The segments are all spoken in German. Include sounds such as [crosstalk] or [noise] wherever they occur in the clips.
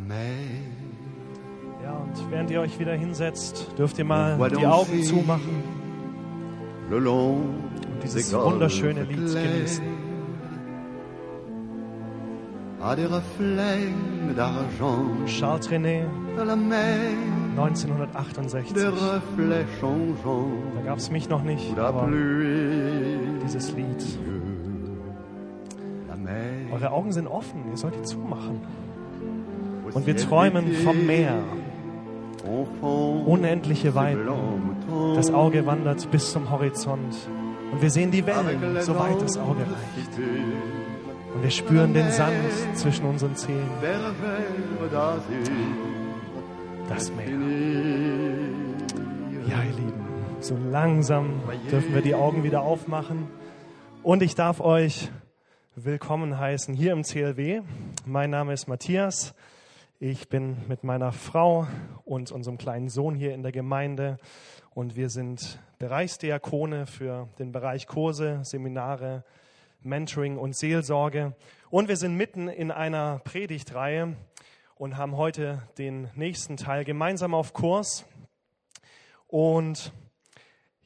la mer. Ja, und während ihr euch wieder hinsetzt, dürft ihr mal die Augen zumachen und dieses wunderschöne Lied genießen. Charles mer, 1968. des reflets changeants Da gab es mich noch nicht, aber dieses Lied. Eure Augen sind offen, ihr sollt die zumachen. Und wir träumen vom Meer. Unendliche Weiten. Das Auge wandert bis zum Horizont. Und wir sehen die Wellen, soweit das Auge reicht. Und wir spüren den Sand zwischen unseren Zehen. Das Meer. Ja, ihr Lieben, so langsam dürfen wir die Augen wieder aufmachen. Und ich darf euch willkommen heißen hier im CLW. Mein Name ist Matthias. Ich bin mit meiner Frau und unserem kleinen Sohn hier in der Gemeinde. Und wir sind Bereichsdiakone für den Bereich Kurse, Seminare, Mentoring und Seelsorge. Und wir sind mitten in einer Predigtreihe und haben heute den nächsten Teil gemeinsam auf Kurs. Und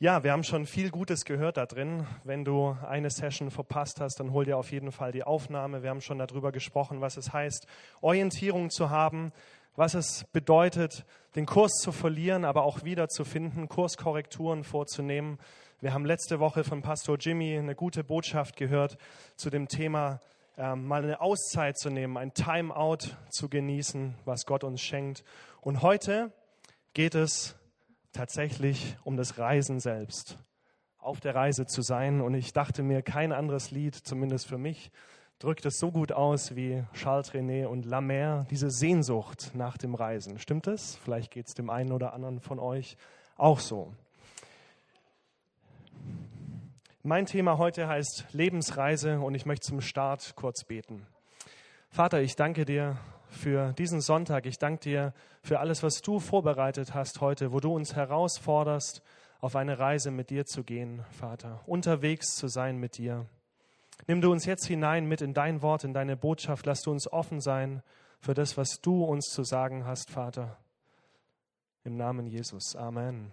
ja, wir haben schon viel Gutes gehört da drin. Wenn du eine Session verpasst hast, dann hol dir auf jeden Fall die Aufnahme. Wir haben schon darüber gesprochen, was es heißt, Orientierung zu haben, was es bedeutet, den Kurs zu verlieren, aber auch wiederzufinden, Kurskorrekturen vorzunehmen. Wir haben letzte Woche von Pastor Jimmy eine gute Botschaft gehört zu dem Thema, ähm, mal eine Auszeit zu nehmen, ein Timeout zu genießen, was Gott uns schenkt. Und heute geht es tatsächlich um das Reisen selbst, auf der Reise zu sein. Und ich dachte mir, kein anderes Lied, zumindest für mich, drückt es so gut aus wie Charles Trenet und La Mer, diese Sehnsucht nach dem Reisen. Stimmt es? Vielleicht geht es dem einen oder anderen von euch auch so. Mein Thema heute heißt Lebensreise und ich möchte zum Start kurz beten. Vater, ich danke dir für diesen Sonntag. Ich danke dir für alles, was du vorbereitet hast heute, wo du uns herausforderst, auf eine Reise mit dir zu gehen, Vater, unterwegs zu sein mit dir. Nimm du uns jetzt hinein mit in dein Wort, in deine Botschaft. Lass du uns offen sein für das, was du uns zu sagen hast, Vater. Im Namen Jesus. Amen.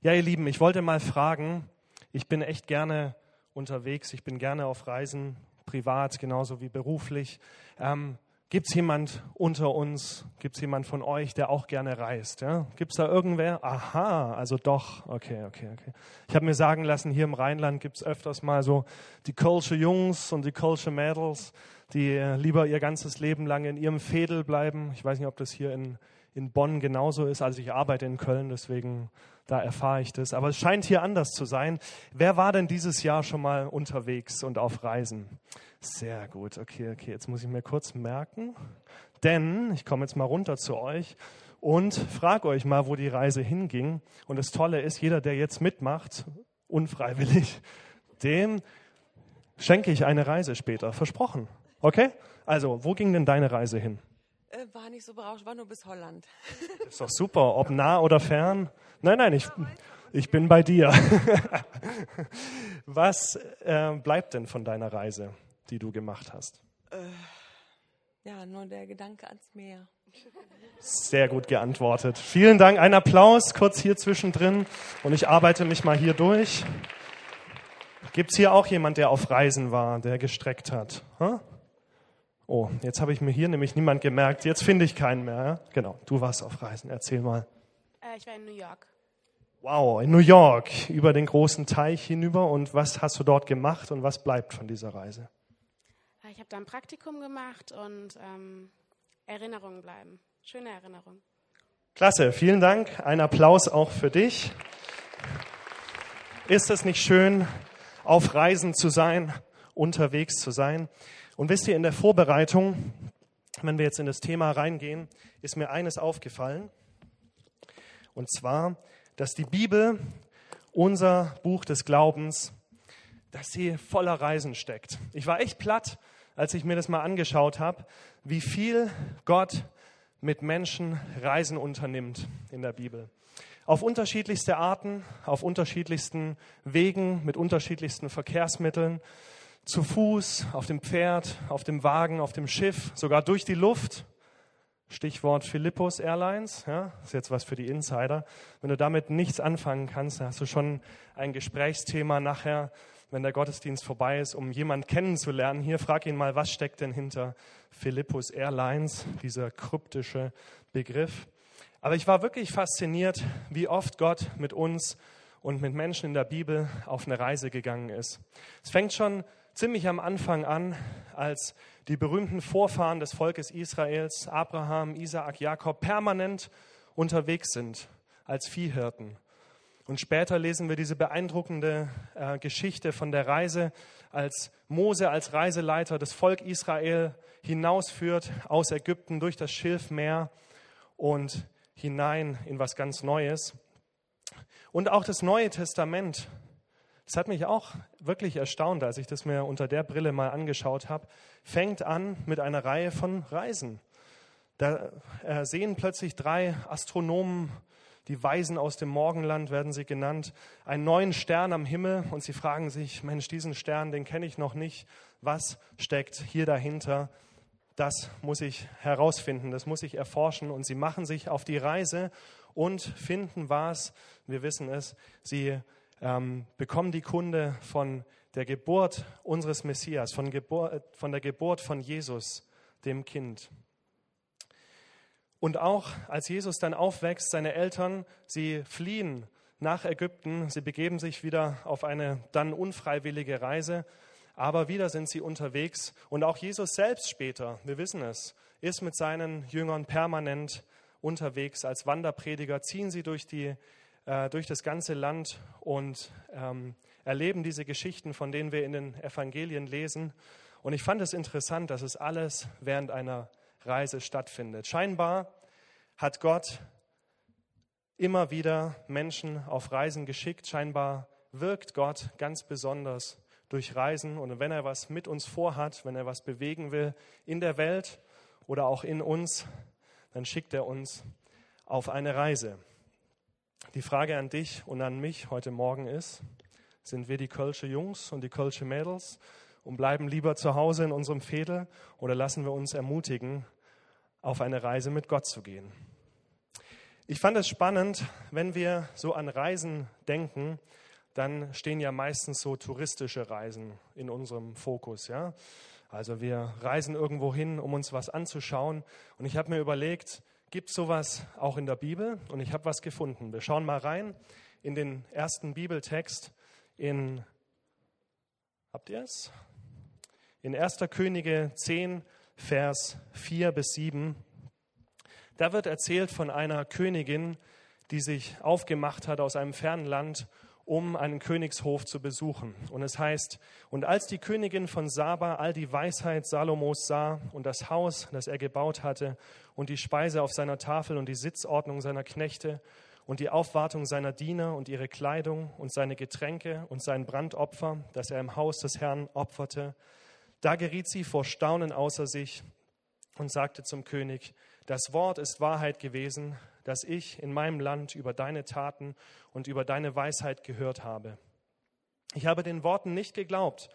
Ja, ihr Lieben, ich wollte mal fragen, ich bin echt gerne unterwegs, ich bin gerne auf Reisen, privat genauso wie beruflich. Ähm, Gibt es jemand unter uns, gibt es jemand von euch, der auch gerne reist? Ja? Gibt es da irgendwer? Aha, also doch. Okay, okay, okay. Ich habe mir sagen lassen, hier im Rheinland gibt es öfters mal so die Kölsche Jungs und die Kölsche Mädels, die äh, lieber ihr ganzes Leben lang in ihrem Fädel bleiben. Ich weiß nicht, ob das hier in, in Bonn genauso ist. Also ich arbeite in Köln, deswegen da erfahre ich das. Aber es scheint hier anders zu sein. Wer war denn dieses Jahr schon mal unterwegs und auf Reisen? Sehr gut, okay, okay. Jetzt muss ich mir kurz merken, denn ich komme jetzt mal runter zu euch und frage euch mal, wo die Reise hinging. Und das Tolle ist, jeder, der jetzt mitmacht, unfreiwillig, dem schenke ich eine Reise später. Versprochen. Okay? Also, wo ging denn deine Reise hin? Äh, war nicht so berauschend, war nur bis Holland. [laughs] Ist doch super, ob nah oder fern. Nein, nein, ich, ich bin bei dir. [laughs] Was äh, bleibt denn von deiner Reise, die du gemacht hast? Ja, nur der Gedanke ans Meer. Sehr gut geantwortet. Vielen Dank. Ein Applaus kurz hier zwischendrin und ich arbeite mich mal hier durch. Gibt es hier auch jemand, der auf Reisen war, der gestreckt hat? Hm? Oh, jetzt habe ich mir hier nämlich niemand gemerkt. Jetzt finde ich keinen mehr. Genau, du warst auf Reisen. Erzähl mal. Äh, ich war in New York. Wow, in New York, über den großen Teich hinüber. Und was hast du dort gemacht und was bleibt von dieser Reise? Äh, Ich habe da ein Praktikum gemacht und ähm, Erinnerungen bleiben. Schöne Erinnerungen. Klasse, vielen Dank. Ein Applaus auch für dich. Ist es nicht schön, auf Reisen zu sein, unterwegs zu sein? Und wisst ihr, in der Vorbereitung, wenn wir jetzt in das Thema reingehen, ist mir eines aufgefallen. Und zwar, dass die Bibel, unser Buch des Glaubens, dass sie voller Reisen steckt. Ich war echt platt, als ich mir das mal angeschaut habe, wie viel Gott mit Menschen Reisen unternimmt in der Bibel. Auf unterschiedlichste Arten, auf unterschiedlichsten Wegen, mit unterschiedlichsten Verkehrsmitteln. Zu Fuß, auf dem Pferd, auf dem Wagen, auf dem Schiff, sogar durch die Luft. Stichwort Philippus Airlines, ja, ist jetzt was für die Insider. Wenn du damit nichts anfangen kannst, dann hast du schon ein Gesprächsthema nachher, wenn der Gottesdienst vorbei ist, um jemanden kennenzulernen. Hier frag ihn mal, was steckt denn hinter Philippus Airlines, dieser kryptische Begriff. Aber ich war wirklich fasziniert, wie oft Gott mit uns und mit Menschen in der Bibel auf eine Reise gegangen ist. Es fängt schon ziemlich am Anfang an, als die berühmten Vorfahren des Volkes Israels, Abraham, Isaak, Jakob, permanent unterwegs sind als Viehhirten. Und später lesen wir diese beeindruckende äh, Geschichte von der Reise, als Mose als Reiseleiter das Volk Israel hinausführt aus Ägypten durch das Schilfmeer und hinein in was ganz Neues. Und auch das Neue Testament, das hat mich auch wirklich erstaunt, als ich das mir unter der Brille mal angeschaut habe, fängt an mit einer Reihe von Reisen. Da äh, sehen plötzlich drei Astronomen, die Weisen aus dem Morgenland werden sie genannt, einen neuen Stern am Himmel und sie fragen sich, Mensch, diesen Stern, den kenne ich noch nicht. Was steckt hier dahinter? Das muss ich herausfinden, das muss ich erforschen. Und sie machen sich auf die Reise und finden was, wir wissen es, sie ähm, bekommen die Kunde von der Geburt unseres Messias, von, Gebur von der Geburt von Jesus, dem Kind. Und auch als Jesus dann aufwächst, seine Eltern, sie fliehen nach Ägypten, sie begeben sich wieder auf eine dann unfreiwillige Reise, aber wieder sind sie unterwegs. Und auch Jesus selbst später, wir wissen es, ist mit seinen Jüngern permanent unterwegs als Wanderprediger, ziehen sie durch, die, äh, durch das ganze Land und ähm, erleben diese Geschichten, von denen wir in den Evangelien lesen. Und ich fand es interessant, dass es alles während einer Reise stattfindet. Scheinbar hat Gott immer wieder Menschen auf Reisen geschickt. Scheinbar wirkt Gott ganz besonders durch Reisen. Und wenn er was mit uns vorhat, wenn er was bewegen will in der Welt oder auch in uns, dann schickt er uns auf eine Reise. Die Frage an dich und an mich heute Morgen ist, sind wir die Kölsche Jungs und die Kölsche Mädels und bleiben lieber zu Hause in unserem Fädel oder lassen wir uns ermutigen, auf eine Reise mit Gott zu gehen? Ich fand es spannend, wenn wir so an Reisen denken, dann stehen ja meistens so touristische Reisen in unserem Fokus, ja? Also wir reisen irgendwo hin, um uns was anzuschauen. Und ich habe mir überlegt, gibt es sowas auch in der Bibel? Und ich habe was gefunden. Wir schauen mal rein in den ersten Bibeltext in, habt ihr es? In 1. Könige 10, Vers 4 bis 7. Da wird erzählt von einer Königin, die sich aufgemacht hat aus einem fernen Land, um einen Königshof zu besuchen. Und es heißt, und als die Königin von Saba all die Weisheit Salomos sah und das Haus, das er gebaut hatte, und die Speise auf seiner Tafel und die Sitzordnung seiner Knechte und die Aufwartung seiner Diener und ihre Kleidung und seine Getränke und sein Brandopfer, das er im Haus des Herrn opferte, da geriet sie vor Staunen außer sich und sagte zum König, das Wort ist Wahrheit gewesen, das ich in meinem Land über deine Taten und über deine Weisheit gehört habe. Ich habe den Worten nicht geglaubt,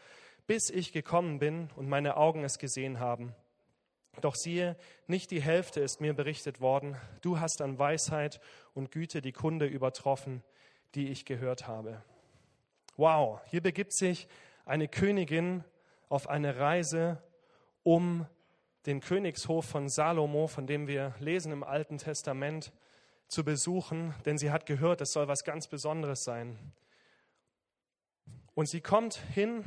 bis ich gekommen bin und meine Augen es gesehen haben. Doch siehe, nicht die Hälfte ist mir berichtet worden. Du hast an Weisheit und Güte die Kunde übertroffen, die ich gehört habe. Wow, hier begibt sich eine Königin auf eine Reise, um den Königshof von Salomo, von dem wir lesen im Alten Testament, zu besuchen, denn sie hat gehört, es soll was ganz Besonderes sein. Und sie kommt hin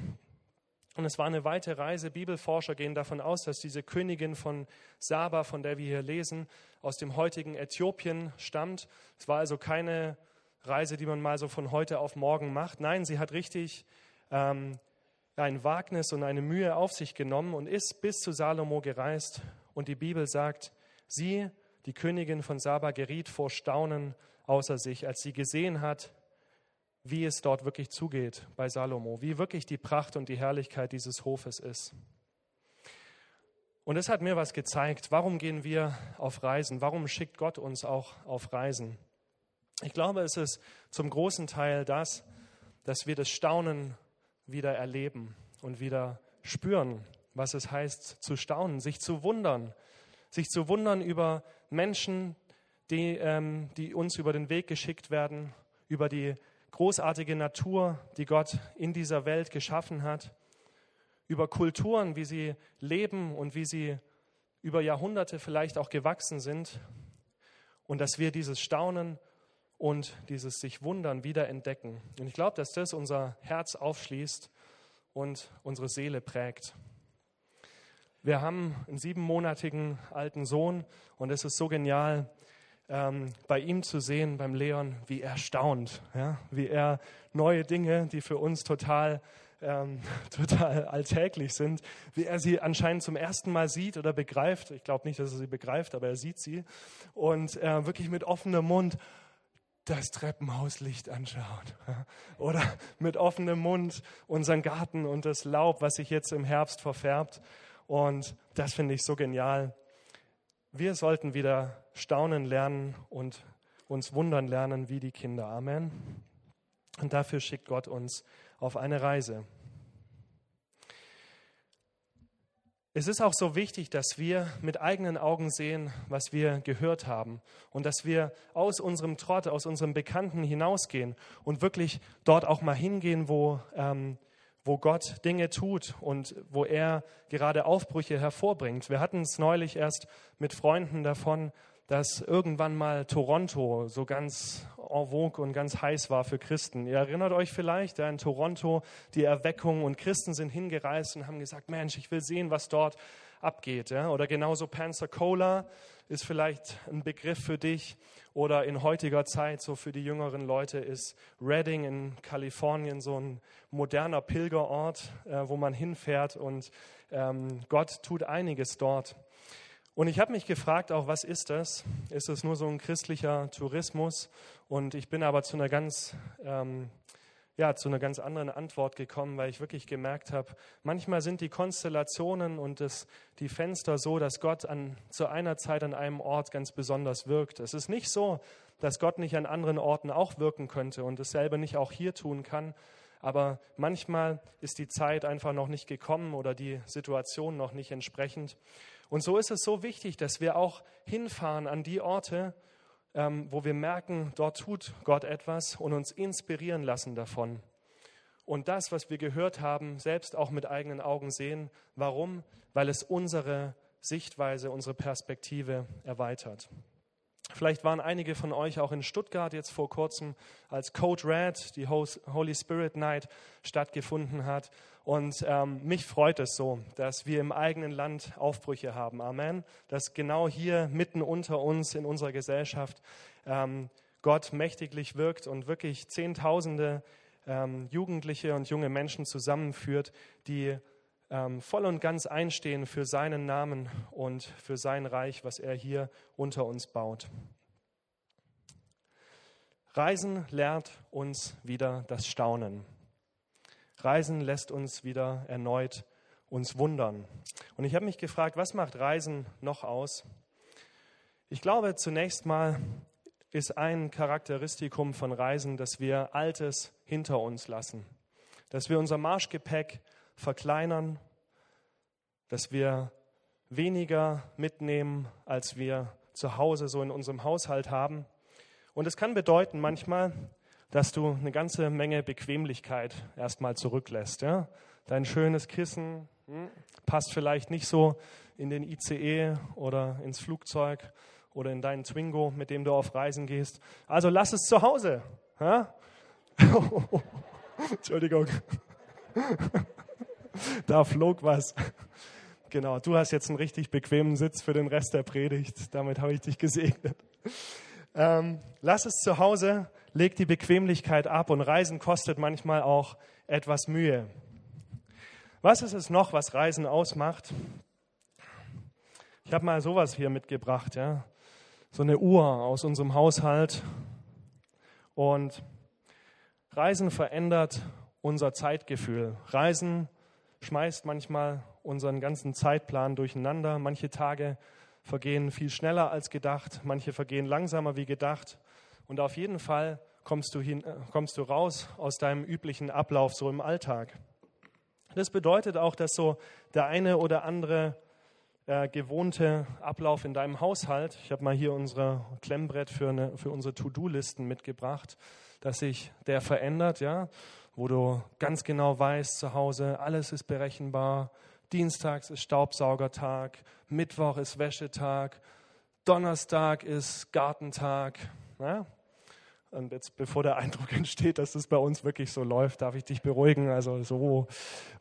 und es war eine weite Reise. Bibelforscher gehen davon aus, dass diese Königin von Saba, von der wir hier lesen, aus dem heutigen Äthiopien stammt. Es war also keine Reise, die man mal so von heute auf morgen macht. Nein, sie hat richtig ähm, ein Wagnis und eine Mühe auf sich genommen und ist bis zu Salomo gereist. Und die Bibel sagt, sie, die Königin von Saba, geriet vor Staunen außer sich, als sie gesehen hat, wie es dort wirklich zugeht bei Salomo, wie wirklich die Pracht und die Herrlichkeit dieses Hofes ist. Und es hat mir was gezeigt. Warum gehen wir auf Reisen? Warum schickt Gott uns auch auf Reisen? Ich glaube, es ist zum großen Teil das, dass wir das Staunen wieder erleben. und wieder spüren, was es heißt zu staunen, sich zu wundern, sich zu wundern über Menschen, die, ähm, die uns über den Weg geschickt werden, über die großartige Natur, die Gott in dieser Welt geschaffen hat, über Kulturen, wie sie leben und wie sie über Jahrhunderte vielleicht auch gewachsen sind und dass wir dieses Staunen und dieses sich wundern wieder entdecken. Und ich glaube, dass das unser Herz aufschließt und unsere Seele prägt. Wir haben einen siebenmonatigen alten Sohn und es ist so genial, ähm, bei ihm zu sehen, beim Leon, wie er staunt, ja? wie er neue Dinge, die für uns total, ähm, [laughs] total alltäglich sind, wie er sie anscheinend zum ersten Mal sieht oder begreift. Ich glaube nicht, dass er sie begreift, aber er sieht sie. Und äh, wirklich mit offenem Mund, das Treppenhauslicht anschaut. [laughs] Oder mit offenem Mund unseren Garten und das Laub, was sich jetzt im Herbst verfärbt. Und das finde ich so genial. Wir sollten wieder staunen lernen und uns wundern lernen wie die Kinder. Amen. Und dafür schickt Gott uns auf eine Reise. Es ist auch so wichtig, dass wir mit eigenen Augen sehen, was wir gehört haben und dass wir aus unserem Trott, aus unserem Bekannten hinausgehen und wirklich dort auch mal hingehen, wo, ähm, wo Gott Dinge tut und wo er gerade Aufbrüche hervorbringt. Wir hatten es neulich erst mit Freunden davon, dass irgendwann mal Toronto so ganz en vogue und ganz heiß war für Christen. Ihr erinnert euch vielleicht, ja, in Toronto die Erweckung und Christen sind hingereist und haben gesagt, Mensch, ich will sehen, was dort abgeht. Oder genauso Pensacola ist vielleicht ein Begriff für dich. Oder in heutiger Zeit, so für die jüngeren Leute, ist Redding in Kalifornien so ein moderner Pilgerort, äh, wo man hinfährt und ähm, Gott tut einiges dort. Und ich habe mich gefragt, auch was ist das? Ist es nur so ein christlicher Tourismus? Und ich bin aber zu einer ganz, ähm, ja, zu einer ganz anderen Antwort gekommen, weil ich wirklich gemerkt habe, manchmal sind die Konstellationen und das, die Fenster so, dass Gott an, zu einer Zeit an einem Ort ganz besonders wirkt. Es ist nicht so, dass Gott nicht an anderen Orten auch wirken könnte und dasselbe nicht auch hier tun kann. Aber manchmal ist die Zeit einfach noch nicht gekommen oder die Situation noch nicht entsprechend. Und so ist es so wichtig, dass wir auch hinfahren an die Orte, ähm, wo wir merken, dort tut Gott etwas und uns inspirieren lassen davon. Und das, was wir gehört haben, selbst auch mit eigenen Augen sehen. Warum? Weil es unsere Sichtweise, unsere Perspektive erweitert. Vielleicht waren einige von euch auch in Stuttgart jetzt vor kurzem, als Code Red, die Holy Spirit Night, stattgefunden hat. Und ähm, mich freut es so, dass wir im eigenen Land Aufbrüche haben. Amen. Dass genau hier mitten unter uns in unserer Gesellschaft ähm, Gott mächtiglich wirkt und wirklich Zehntausende ähm, Jugendliche und junge Menschen zusammenführt, die ähm, voll und ganz einstehen für seinen Namen und für sein Reich, was er hier unter uns baut. Reisen lehrt uns wieder das Staunen. Reisen lässt uns wieder erneut uns wundern. Und ich habe mich gefragt, was macht Reisen noch aus? Ich glaube, zunächst mal ist ein Charakteristikum von Reisen, dass wir Altes hinter uns lassen, dass wir unser Marschgepäck verkleinern, dass wir weniger mitnehmen, als wir zu Hause so in unserem Haushalt haben. Und es kann bedeuten manchmal, dass du eine ganze Menge Bequemlichkeit erstmal zurücklässt. Ja? Dein schönes Kissen hm, passt vielleicht nicht so in den ICE oder ins Flugzeug oder in deinen Twingo, mit dem du auf Reisen gehst. Also lass es zu Hause. Ja? [laughs] Entschuldigung. [laughs] da flog was. Genau, du hast jetzt einen richtig bequemen Sitz für den Rest der Predigt. Damit habe ich dich gesegnet. Ähm, lass es zu Hause, leg die Bequemlichkeit ab und Reisen kostet manchmal auch etwas Mühe. Was ist es noch, was Reisen ausmacht? Ich habe mal sowas hier mitgebracht, ja. So eine Uhr aus unserem Haushalt. Und Reisen verändert unser Zeitgefühl. Reisen schmeißt manchmal unseren ganzen Zeitplan durcheinander. Manche Tage vergehen viel schneller als gedacht, manche vergehen langsamer wie gedacht. Und auf jeden Fall kommst du, hin, äh, kommst du raus aus deinem üblichen Ablauf so im Alltag. Das bedeutet auch, dass so der eine oder andere äh, gewohnte Ablauf in deinem Haushalt, ich habe mal hier unser Klemmbrett für, eine, für unsere To-Do-Listen mitgebracht, dass sich der verändert, ja, wo du ganz genau weißt zu Hause, alles ist berechenbar, Dienstags ist Staubsaugertag, Mittwoch ist Wäschetag, Donnerstag ist Gartentag. Ja? Und jetzt, bevor der Eindruck [laughs] entsteht, dass es bei uns wirklich so läuft, darf ich dich beruhigen. Also so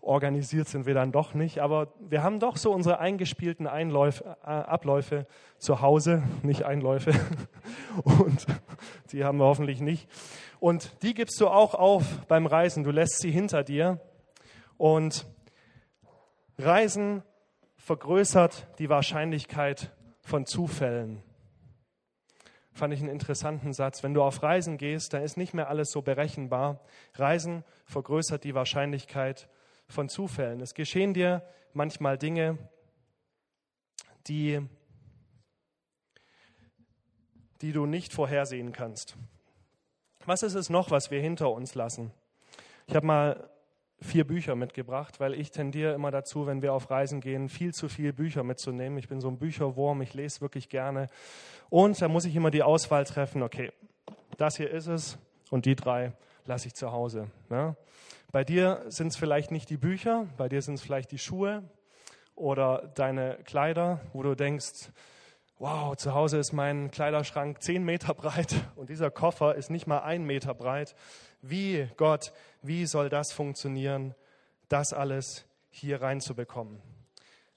organisiert sind wir dann doch nicht. Aber wir haben doch so unsere eingespielten Einläufe, äh, Abläufe zu Hause, nicht Einläufe. [laughs] Und die haben wir hoffentlich nicht. Und die gibst du auch auf beim Reisen. Du lässt sie hinter dir. Und Reisen vergrößert die Wahrscheinlichkeit von Zufällen. Fand ich einen interessanten Satz. Wenn du auf Reisen gehst, dann ist nicht mehr alles so berechenbar. Reisen vergrößert die Wahrscheinlichkeit von Zufällen. Es geschehen dir manchmal Dinge, die, die du nicht vorhersehen kannst. Was ist es noch, was wir hinter uns lassen? Ich habe mal vier Bücher mitgebracht, weil ich tendiere immer dazu, wenn wir auf Reisen gehen, viel zu viel Bücher mitzunehmen. Ich bin so ein Bücherwurm, ich lese wirklich gerne. Und da muss ich immer die Auswahl treffen, okay, das hier ist es und die drei lasse ich zu Hause. Ja? Bei dir sind es vielleicht nicht die Bücher, bei dir sind es vielleicht die Schuhe oder deine Kleider, wo du denkst, wow, zu Hause ist mein Kleiderschrank zehn Meter breit [laughs] und dieser Koffer ist nicht mal ein Meter breit. Wie, Gott, wie soll das funktionieren, das alles hier reinzubekommen?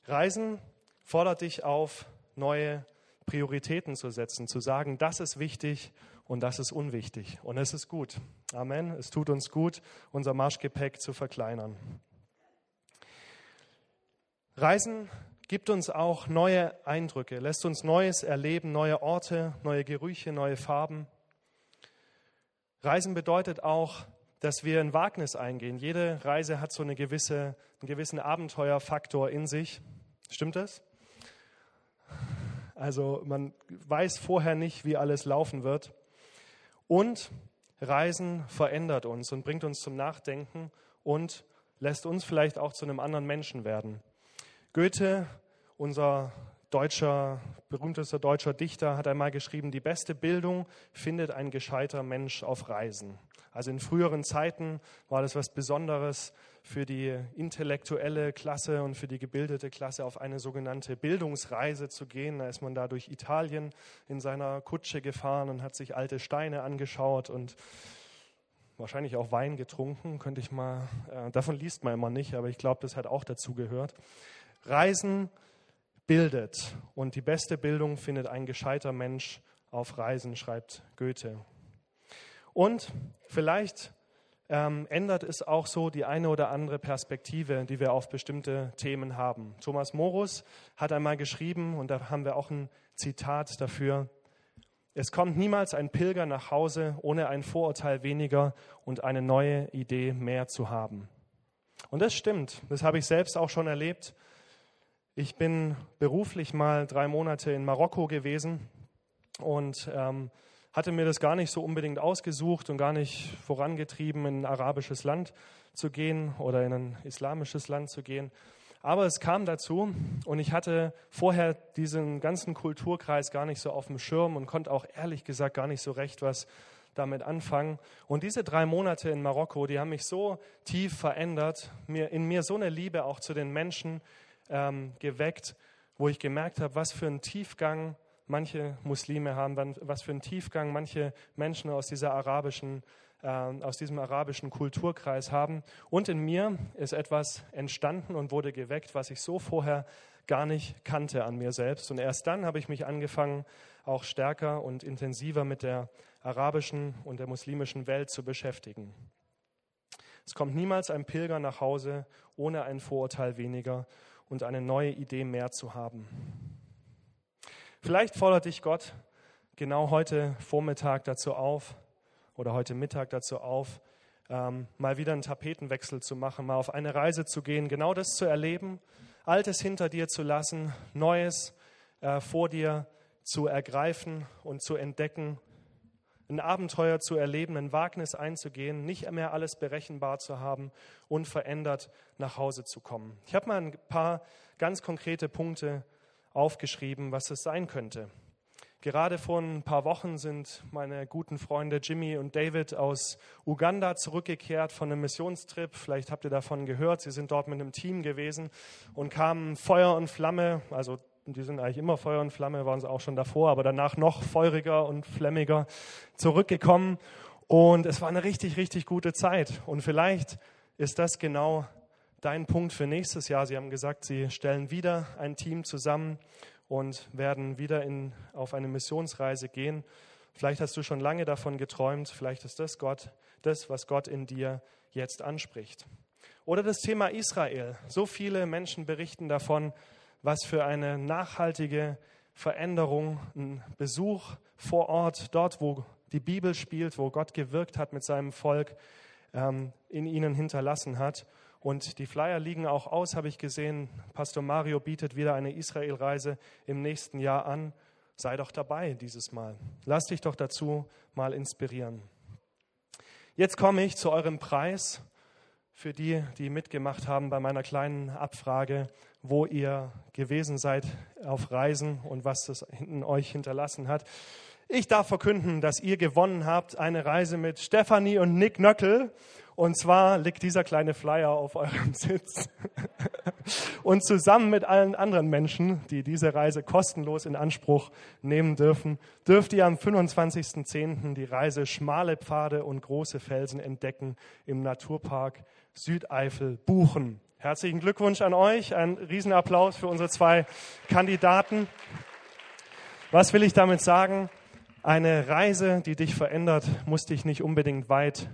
Reisen fordert dich auf, neue Prioritäten zu setzen, zu sagen, das ist wichtig und das ist unwichtig. Und es ist gut. Amen. Es tut uns gut, unser Marschgepäck zu verkleinern. Reisen gibt uns auch neue Eindrücke, lässt uns Neues erleben, neue Orte, neue Gerüche, neue Farben. Reisen bedeutet auch, dass wir ein Wagnis eingehen. Jede Reise hat so eine gewisse, einen gewissen Abenteuerfaktor in sich. Stimmt das? Also man weiß vorher nicht, wie alles laufen wird. Und Reisen verändert uns und bringt uns zum Nachdenken und lässt uns vielleicht auch zu einem anderen Menschen werden. Goethe, unser deutscher, berühmtester deutscher Dichter, hat einmal geschrieben, die beste Bildung findet ein gescheiter Mensch auf Reisen. Also in früheren Zeiten war das was Besonderes für die intellektuelle Klasse und für die gebildete Klasse auf eine sogenannte Bildungsreise zu gehen. Da ist man da durch Italien in seiner Kutsche gefahren und hat sich alte Steine angeschaut und wahrscheinlich auch Wein getrunken, könnte ich mal, äh, davon liest man immer nicht, aber ich glaube, das hat auch dazu gehört. Reisen bildet. Und die beste Bildung findet ein gescheiter Mensch auf Reisen, schreibt Goethe. Und vielleicht ähm, ändert es auch so die eine oder andere Perspektive, die wir auf bestimmte Themen haben. Thomas Morus hat einmal geschrieben, und da haben wir auch ein Zitat dafür, es kommt niemals ein Pilger nach Hause, ohne ein Vorurteil weniger und eine neue Idee mehr zu haben. Und das stimmt, das habe ich selbst auch schon erlebt. Ich bin beruflich mal drei Monate in Marokko gewesen und ähm, hatte mir das gar nicht so unbedingt ausgesucht und gar nicht vorangetrieben, in ein arabisches Land zu gehen oder in ein islamisches Land zu gehen. Aber es kam dazu und ich hatte vorher diesen ganzen Kulturkreis gar nicht so auf dem Schirm und konnte auch ehrlich gesagt gar nicht so recht was damit anfangen. Und diese drei Monate in Marokko, die haben mich so tief verändert, mir, in mir so eine Liebe auch zu den Menschen, ähm, geweckt, wo ich gemerkt habe, was für einen Tiefgang manche Muslime haben, was für einen Tiefgang manche Menschen aus, dieser arabischen, äh, aus diesem arabischen Kulturkreis haben. Und in mir ist etwas entstanden und wurde geweckt, was ich so vorher gar nicht kannte an mir selbst. Und erst dann habe ich mich angefangen, auch stärker und intensiver mit der arabischen und der muslimischen Welt zu beschäftigen. Es kommt niemals ein Pilger nach Hause ohne ein Vorurteil weniger und eine neue Idee mehr zu haben. Vielleicht fordert dich Gott genau heute Vormittag dazu auf oder heute Mittag dazu auf, ähm, mal wieder einen Tapetenwechsel zu machen, mal auf eine Reise zu gehen, genau das zu erleben, Altes hinter dir zu lassen, Neues äh, vor dir zu ergreifen und zu entdecken, ein Abenteuer zu erleben, ein Wagnis einzugehen, nicht mehr alles berechenbar zu haben und verändert nach Hause zu kommen. Ich habe mal ein paar ganz konkrete Punkte aufgeschrieben, was es sein könnte. Gerade vor ein paar Wochen sind meine guten Freunde Jimmy und David aus Uganda zurückgekehrt von einem Missionstrip. Vielleicht habt ihr davon gehört. Sie sind dort mit einem Team gewesen und kamen Feuer und Flamme, also die sind eigentlich immer Feuer und Flamme, waren sie auch schon davor, aber danach noch feuriger und flammiger zurückgekommen. Und es war eine richtig, richtig gute Zeit. Und vielleicht ist das genau dein Punkt für nächstes Jahr. Sie haben gesagt, Sie stellen wieder ein Team zusammen und werden wieder in, auf eine Missionsreise gehen. Vielleicht hast du schon lange davon geträumt. Vielleicht ist das Gott, das, was Gott in dir jetzt anspricht. Oder das Thema Israel. So viele Menschen berichten davon, was für eine nachhaltige Veränderung, ein Besuch vor Ort, dort, wo die Bibel spielt, wo Gott gewirkt hat mit seinem Volk, ähm, in ihnen hinterlassen hat. Und die Flyer liegen auch aus, habe ich gesehen. Pastor Mario bietet wieder eine Israelreise im nächsten Jahr an. Sei doch dabei dieses Mal. Lass dich doch dazu mal inspirieren. Jetzt komme ich zu eurem Preis für die, die mitgemacht haben bei meiner kleinen Abfrage, wo ihr gewesen seid auf Reisen und was das in euch hinterlassen hat. Ich darf verkünden, dass ihr gewonnen habt eine Reise mit Stefanie und Nick Nöckel. Und zwar liegt dieser kleine Flyer auf eurem [laughs] Sitz. Und zusammen mit allen anderen Menschen, die diese Reise kostenlos in Anspruch nehmen dürfen, dürft ihr am 25.10. die Reise Schmale Pfade und große Felsen entdecken im Naturpark Südeifel buchen. Herzlichen Glückwunsch an euch. Ein Riesenapplaus für unsere zwei Kandidaten. Was will ich damit sagen? Eine Reise, die dich verändert, muss dich nicht unbedingt weit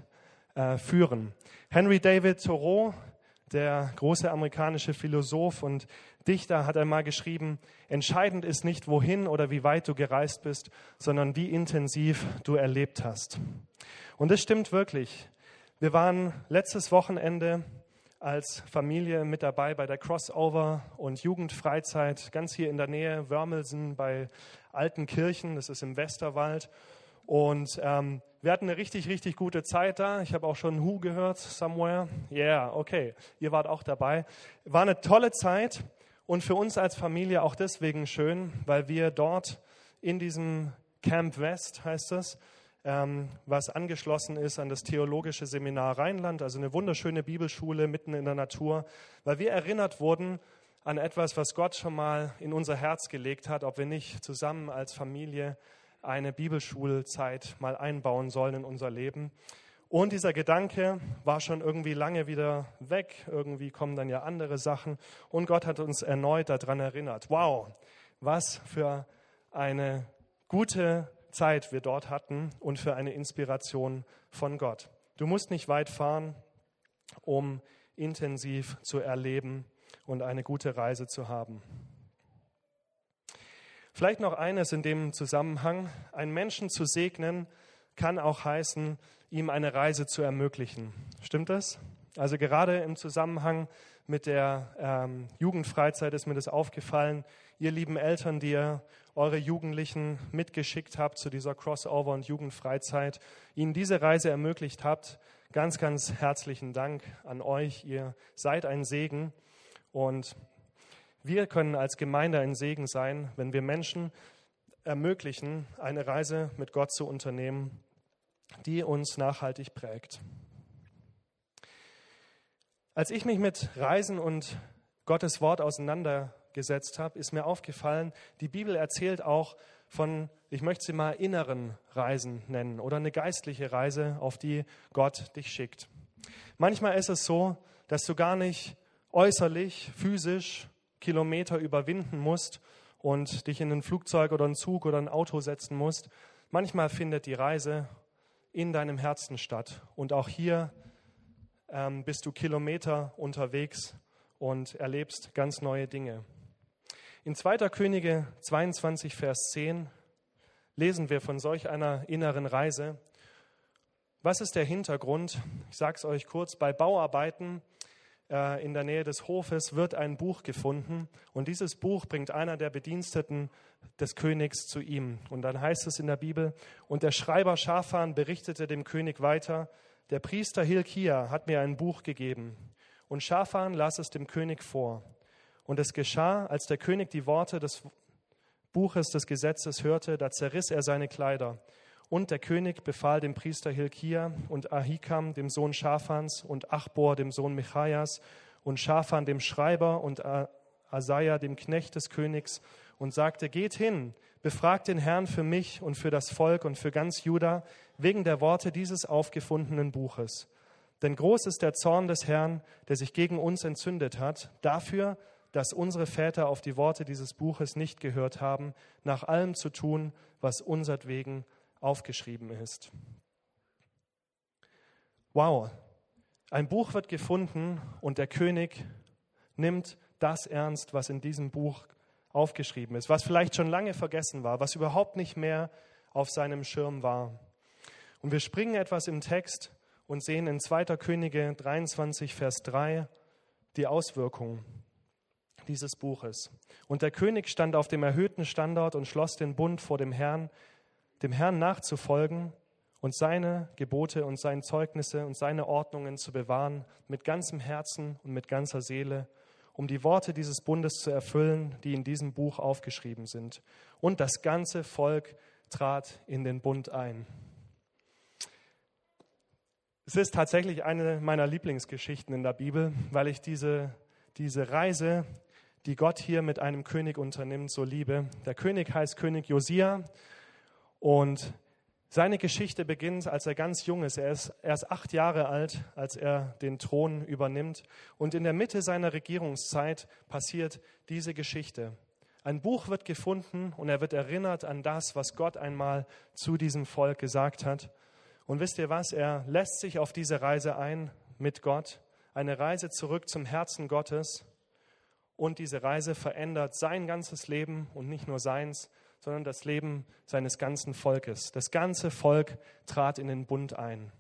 äh, führen. Henry David Thoreau, der große amerikanische Philosoph und Dichter, hat einmal geschrieben, entscheidend ist nicht, wohin oder wie weit du gereist bist, sondern wie intensiv du erlebt hast. Und das stimmt wirklich. Wir waren letztes Wochenende als Familie mit dabei bei der Crossover und Jugendfreizeit ganz hier in der Nähe, Wörmelsen bei Altenkirchen, das ist im Westerwald. Und ähm, wir hatten eine richtig, richtig gute Zeit da. Ich habe auch schon Who gehört, somewhere. Yeah, okay, ihr wart auch dabei. War eine tolle Zeit und für uns als Familie auch deswegen schön, weil wir dort in diesem Camp West, heißt das, ähm, was angeschlossen ist an das Theologische Seminar Rheinland, also eine wunderschöne Bibelschule mitten in der Natur, weil wir erinnert wurden an etwas, was Gott schon mal in unser Herz gelegt hat, ob wir nicht zusammen als Familie eine Bibelschulzeit mal einbauen sollen in unser Leben. Und dieser Gedanke war schon irgendwie lange wieder weg. Irgendwie kommen dann ja andere Sachen. Und Gott hat uns erneut daran erinnert. Wow, was für eine gute Zeit wir dort hatten und für eine Inspiration von Gott. Du musst nicht weit fahren, um intensiv zu erleben und eine gute Reise zu haben. Vielleicht noch eines in dem Zusammenhang. Einen Menschen zu segnen kann auch heißen, ihm eine Reise zu ermöglichen. Stimmt das? Also gerade im Zusammenhang mit der ähm, Jugendfreizeit ist mir das aufgefallen. Ihr lieben Eltern, die ihr eure Jugendlichen mitgeschickt habt zu dieser Crossover- und Jugendfreizeit, ihnen diese Reise ermöglicht habt. Ganz, ganz herzlichen Dank an euch. Ihr seid ein Segen und wir können als Gemeinde ein Segen sein, wenn wir Menschen ermöglichen, eine Reise mit Gott zu unternehmen, die uns nachhaltig prägt. Als ich mich mit Reisen und Gottes Wort auseinander gesetzt habe, ist mir aufgefallen, die Bibel erzählt auch von, ich möchte sie mal inneren Reisen nennen oder eine geistliche Reise, auf die Gott dich schickt. Manchmal ist es so, dass du gar nicht äußerlich, physisch Kilometer überwinden musst und dich in ein Flugzeug oder einen Zug oder ein Auto setzen musst. Manchmal findet die Reise in deinem Herzen statt. Und auch hier ähm, bist du Kilometer unterwegs und erlebst ganz neue Dinge. In 2. Könige 22, Vers 10 lesen wir von solch einer inneren Reise. Was ist der Hintergrund? Ich sage es euch kurz. Bei Bauarbeiten äh, in der Nähe des Hofes wird ein Buch gefunden und dieses Buch bringt einer der Bediensteten des Königs zu ihm. Und dann heißt es in der Bibel, und der Schreiber Schafan berichtete dem König weiter, der Priester Hilkia hat mir ein Buch gegeben. Und Schafan las es dem König vor. Und es geschah, als der König die Worte des Buches des Gesetzes hörte, da zerriss er seine Kleider. Und der König befahl dem Priester Hilkia und Ahikam, dem Sohn Schafans, und Achbor, dem Sohn Michaias, und Schafan, dem Schreiber, und Asaja, dem Knecht des Königs, und sagte, geht hin, befragt den Herrn für mich und für das Volk und für ganz Juda wegen der Worte dieses aufgefundenen Buches. Denn groß ist der Zorn des Herrn, der sich gegen uns entzündet hat, dafür, dass unsere Väter auf die Worte dieses Buches nicht gehört haben, nach allem zu tun, was unsertwegen aufgeschrieben ist. Wow, ein Buch wird gefunden und der König nimmt das ernst, was in diesem Buch aufgeschrieben ist, was vielleicht schon lange vergessen war, was überhaupt nicht mehr auf seinem Schirm war. Und wir springen etwas im Text und sehen in 2. Könige 23, Vers 3 die Auswirkungen dieses Buches. Und der König stand auf dem erhöhten Standort und schloss den Bund vor dem Herrn, dem Herrn nachzufolgen und seine Gebote und seine Zeugnisse und seine Ordnungen zu bewahren mit ganzem Herzen und mit ganzer Seele, um die Worte dieses Bundes zu erfüllen, die in diesem Buch aufgeschrieben sind. Und das ganze Volk trat in den Bund ein. Es ist tatsächlich eine meiner Lieblingsgeschichten in der Bibel, weil ich diese, diese Reise, die Gott hier mit einem König unternimmt, so liebe. Der König heißt König Josia und seine Geschichte beginnt, als er ganz jung ist. Er ist erst acht Jahre alt, als er den Thron übernimmt. Und in der Mitte seiner Regierungszeit passiert diese Geschichte. Ein Buch wird gefunden und er wird erinnert an das, was Gott einmal zu diesem Volk gesagt hat. Und wisst ihr was? Er lässt sich auf diese Reise ein mit Gott, eine Reise zurück zum Herzen Gottes. Und diese Reise verändert sein ganzes Leben und nicht nur seins, sondern das Leben seines ganzen Volkes. Das ganze Volk trat in den Bund ein.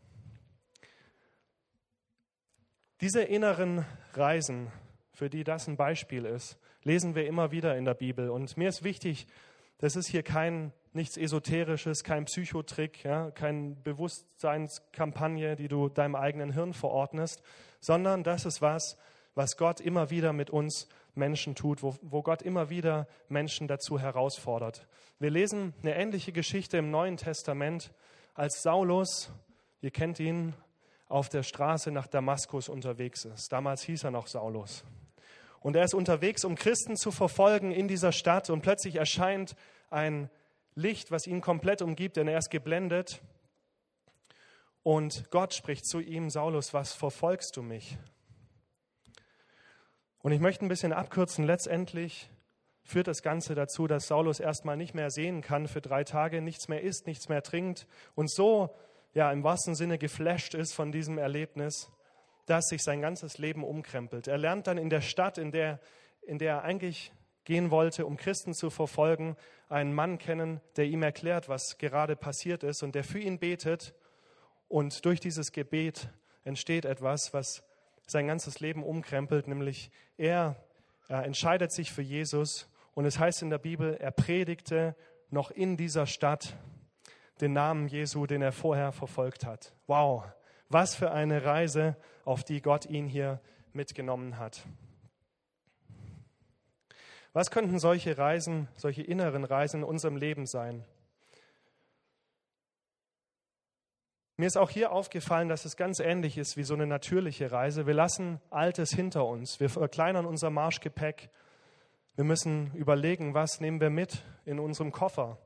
Diese inneren Reisen, für die das ein Beispiel ist, lesen wir immer wieder in der Bibel. Und mir ist wichtig, das ist hier kein nichts Esoterisches, kein Psychotrick, ja, keine Bewusstseinskampagne, die du deinem eigenen Hirn verordnest, sondern das ist was, was Gott immer wieder mit uns Menschen tut, wo, wo Gott immer wieder Menschen dazu herausfordert. Wir lesen eine ähnliche Geschichte im Neuen Testament, als Saulus, ihr kennt ihn, auf der Straße nach Damaskus unterwegs ist. Damals hieß er noch Saulus. Und er ist unterwegs, um Christen zu verfolgen in dieser Stadt. Und plötzlich erscheint ein Licht, was ihn komplett umgibt, denn er ist geblendet. Und Gott spricht zu ihm, Saulus, was verfolgst du mich? Und ich möchte ein bisschen abkürzen. Letztendlich führt das Ganze dazu, dass Saulus erstmal nicht mehr sehen kann für drei Tage, nichts mehr isst, nichts mehr trinkt und so, ja, im wahrsten Sinne geflasht ist von diesem Erlebnis, dass sich sein ganzes Leben umkrempelt. Er lernt dann in der Stadt, in der, in der er eigentlich gehen wollte, um Christen zu verfolgen, einen Mann kennen, der ihm erklärt, was gerade passiert ist und der für ihn betet. Und durch dieses Gebet entsteht etwas, was sein ganzes Leben umkrempelt, nämlich er, er entscheidet sich für Jesus und es heißt in der Bibel, er predigte noch in dieser Stadt den Namen Jesu, den er vorher verfolgt hat. Wow, was für eine Reise, auf die Gott ihn hier mitgenommen hat. Was könnten solche Reisen, solche inneren Reisen in unserem Leben sein? Mir ist auch hier aufgefallen, dass es ganz ähnlich ist wie so eine natürliche Reise. Wir lassen Altes hinter uns. Wir verkleinern unser Marschgepäck. Wir müssen überlegen, was nehmen wir mit in unserem Koffer?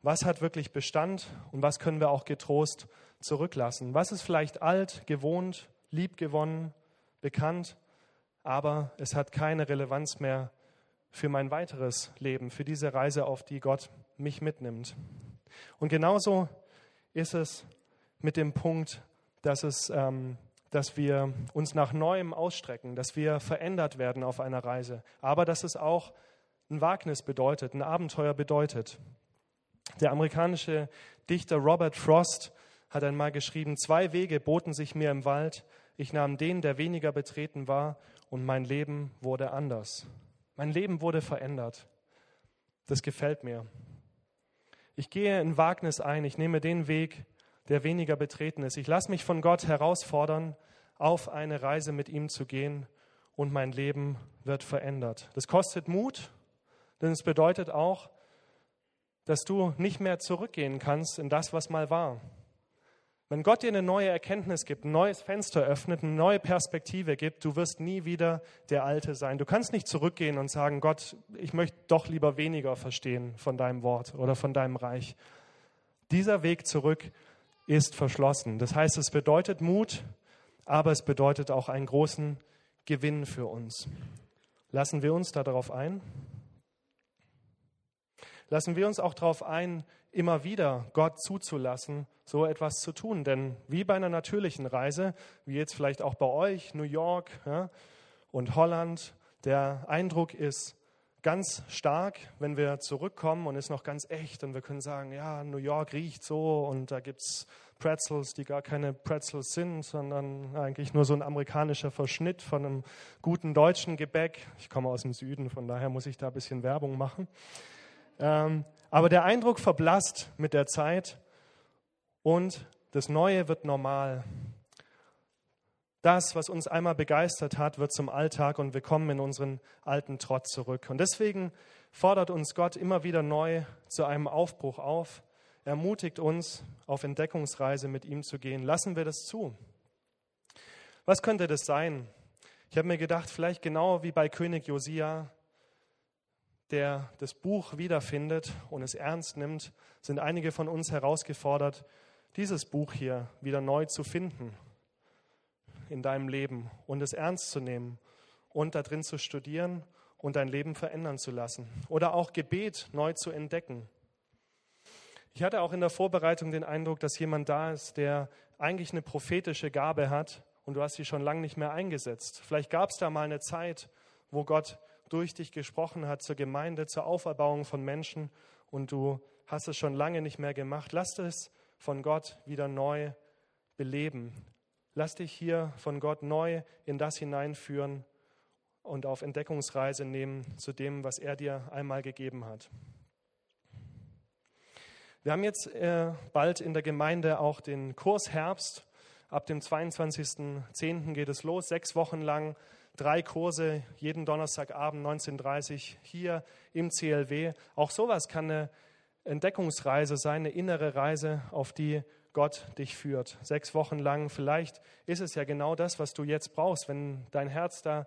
Was hat wirklich Bestand und was können wir auch getrost zurücklassen? Was ist vielleicht alt, gewohnt, liebgewonnen, bekannt, aber es hat keine Relevanz mehr für mein weiteres Leben, für diese Reise, auf die Gott mich mitnimmt. Und genauso ist es mit dem Punkt, dass, es, ähm, dass wir uns nach Neuem ausstrecken, dass wir verändert werden auf einer Reise, aber dass es auch ein Wagnis bedeutet, ein Abenteuer bedeutet. Der amerikanische Dichter Robert Frost hat einmal geschrieben, zwei Wege boten sich mir im Wald, Ich nahm den, der weniger betreten war, und mein Leben wurde anders. Mein Leben wurde verändert. Das gefällt mir. Ich gehe in Wagnis ein. Ich nehme den Weg, der weniger betreten ist. Ich lasse mich von Gott herausfordern, auf eine Reise mit ihm zu gehen und mein Leben wird verändert. Das kostet Mut, denn es bedeutet auch, dass du nicht mehr zurückgehen kannst in das, was mal war. Wenn Gott dir eine neue Erkenntnis gibt, ein neues Fenster öffnet, eine neue Perspektive gibt, du wirst nie wieder der Alte sein. Du kannst nicht zurückgehen und sagen, Gott, ich möchte doch lieber weniger verstehen von deinem Wort oder von deinem Reich. Dieser Weg zurück ist verschlossen. Das heißt, es bedeutet Mut, aber es bedeutet auch einen großen Gewinn für uns. Lassen wir uns darauf ein? Lassen wir uns auch darauf ein, immer wieder Gott zuzulassen, so etwas zu tun. Denn wie bei einer natürlichen Reise, wie jetzt vielleicht auch bei euch, New York ja, und Holland, der Eindruck ist ganz stark, wenn wir zurückkommen und ist noch ganz echt und wir können sagen, ja, New York riecht so und da gibt es Pretzels, die gar keine Pretzels sind, sondern eigentlich nur so ein amerikanischer Verschnitt von einem guten deutschen Gebäck. Ich komme aus dem Süden, von daher muss ich da ein bisschen Werbung machen. Ähm, aber der Eindruck verblasst mit der Zeit und das Neue wird normal. Das, was uns einmal begeistert hat, wird zum Alltag und wir kommen in unseren alten Trott zurück. Und deswegen fordert uns Gott immer wieder neu zu einem Aufbruch auf. Er ermutigt uns, auf Entdeckungsreise mit ihm zu gehen. Lassen wir das zu. Was könnte das sein? Ich habe mir gedacht, vielleicht genau wie bei König Josia, der das Buch wiederfindet und es ernst nimmt, sind einige von uns herausgefordert, dieses Buch hier wieder neu zu finden in deinem Leben und es ernst zu nehmen und darin zu studieren und dein Leben verändern zu lassen. Oder auch Gebet neu zu entdecken. Ich hatte auch in der Vorbereitung den Eindruck, dass jemand da ist, der eigentlich eine prophetische Gabe hat und du hast sie schon lange nicht mehr eingesetzt. Vielleicht gab es da mal eine Zeit, wo Gott durch dich gesprochen hat zur Gemeinde, zur Auferbauung von Menschen und du hast es schon lange nicht mehr gemacht. Lass es von Gott wieder neu beleben. Lass dich hier von Gott neu in das hineinführen und auf Entdeckungsreise nehmen zu dem, was er dir einmal gegeben hat. Wir haben jetzt äh, bald in der Gemeinde auch den Kurs Herbst. Ab dem 22.10. geht es los, sechs Wochen lang drei Kurse jeden Donnerstagabend 19.30 Uhr hier im CLW. Auch sowas kann eine Entdeckungsreise sein, eine innere Reise, auf die Gott dich führt. Sechs Wochen lang. Vielleicht ist es ja genau das, was du jetzt brauchst. Wenn dein Herz da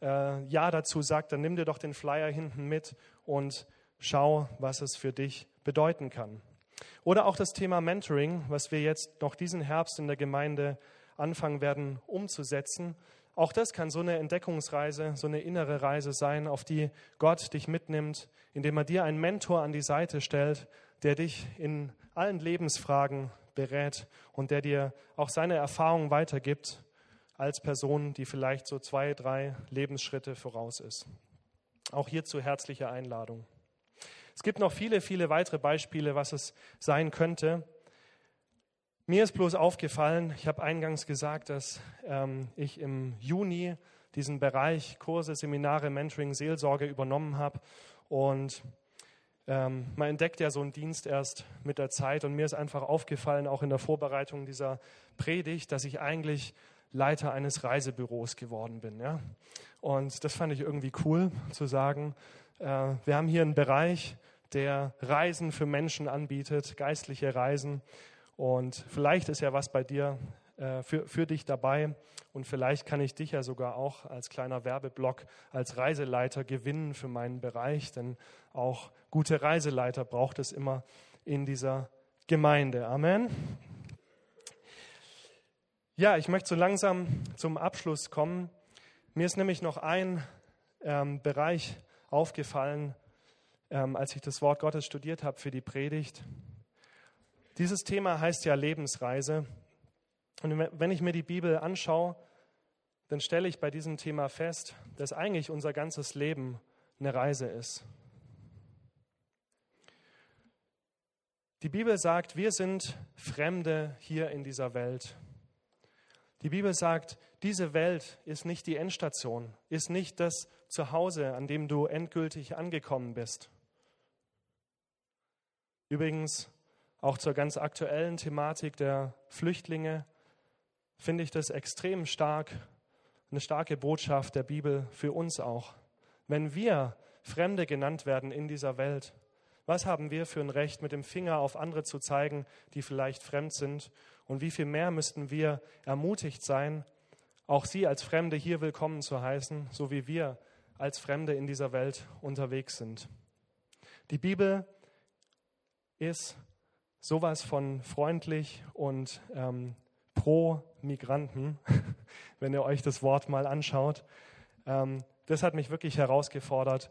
äh, Ja dazu sagt, dann nimm dir doch den Flyer hinten mit und schau, was es für dich bedeuten kann. Oder auch das Thema Mentoring, was wir jetzt noch diesen Herbst in der Gemeinde anfangen werden umzusetzen. Auch das kann so eine Entdeckungsreise, so eine innere Reise sein, auf die Gott dich mitnimmt, indem er dir einen Mentor an die Seite stellt, der dich in allen Lebensfragen berät und der dir auch seine Erfahrungen weitergibt als Person, die vielleicht so zwei, drei Lebensschritte voraus ist. Auch hierzu herzliche Einladung. Es gibt noch viele, viele weitere Beispiele, was es sein könnte. Mir ist bloß aufgefallen, ich habe eingangs gesagt, dass ähm, ich im Juni diesen Bereich Kurse, Seminare, Mentoring, Seelsorge übernommen habe. Und ähm, man entdeckt ja so einen Dienst erst mit der Zeit. Und mir ist einfach aufgefallen, auch in der Vorbereitung dieser Predigt, dass ich eigentlich Leiter eines Reisebüros geworden bin. Ja? Und das fand ich irgendwie cool zu sagen. Äh, wir haben hier einen Bereich, der Reisen für Menschen anbietet, geistliche Reisen. Und vielleicht ist ja was bei dir äh, für, für dich dabei. Und vielleicht kann ich dich ja sogar auch als kleiner Werbeblock, als Reiseleiter gewinnen für meinen Bereich. Denn auch gute Reiseleiter braucht es immer in dieser Gemeinde. Amen. Ja, ich möchte so langsam zum Abschluss kommen. Mir ist nämlich noch ein ähm, Bereich aufgefallen, ähm, als ich das Wort Gottes studiert habe für die Predigt. Dieses Thema heißt ja Lebensreise. Und wenn ich mir die Bibel anschaue, dann stelle ich bei diesem Thema fest, dass eigentlich unser ganzes Leben eine Reise ist. Die Bibel sagt, wir sind Fremde hier in dieser Welt. Die Bibel sagt, diese Welt ist nicht die Endstation, ist nicht das Zuhause, an dem du endgültig angekommen bist. Übrigens, auch zur ganz aktuellen Thematik der Flüchtlinge finde ich das extrem stark, eine starke Botschaft der Bibel für uns auch. Wenn wir Fremde genannt werden in dieser Welt, was haben wir für ein Recht, mit dem Finger auf andere zu zeigen, die vielleicht fremd sind? Und wie viel mehr müssten wir ermutigt sein, auch sie als Fremde hier willkommen zu heißen, so wie wir als Fremde in dieser Welt unterwegs sind? Die Bibel ist sowas von freundlich und ähm, pro Migranten, [laughs] wenn ihr euch das Wort mal anschaut. Ähm, das hat mich wirklich herausgefordert,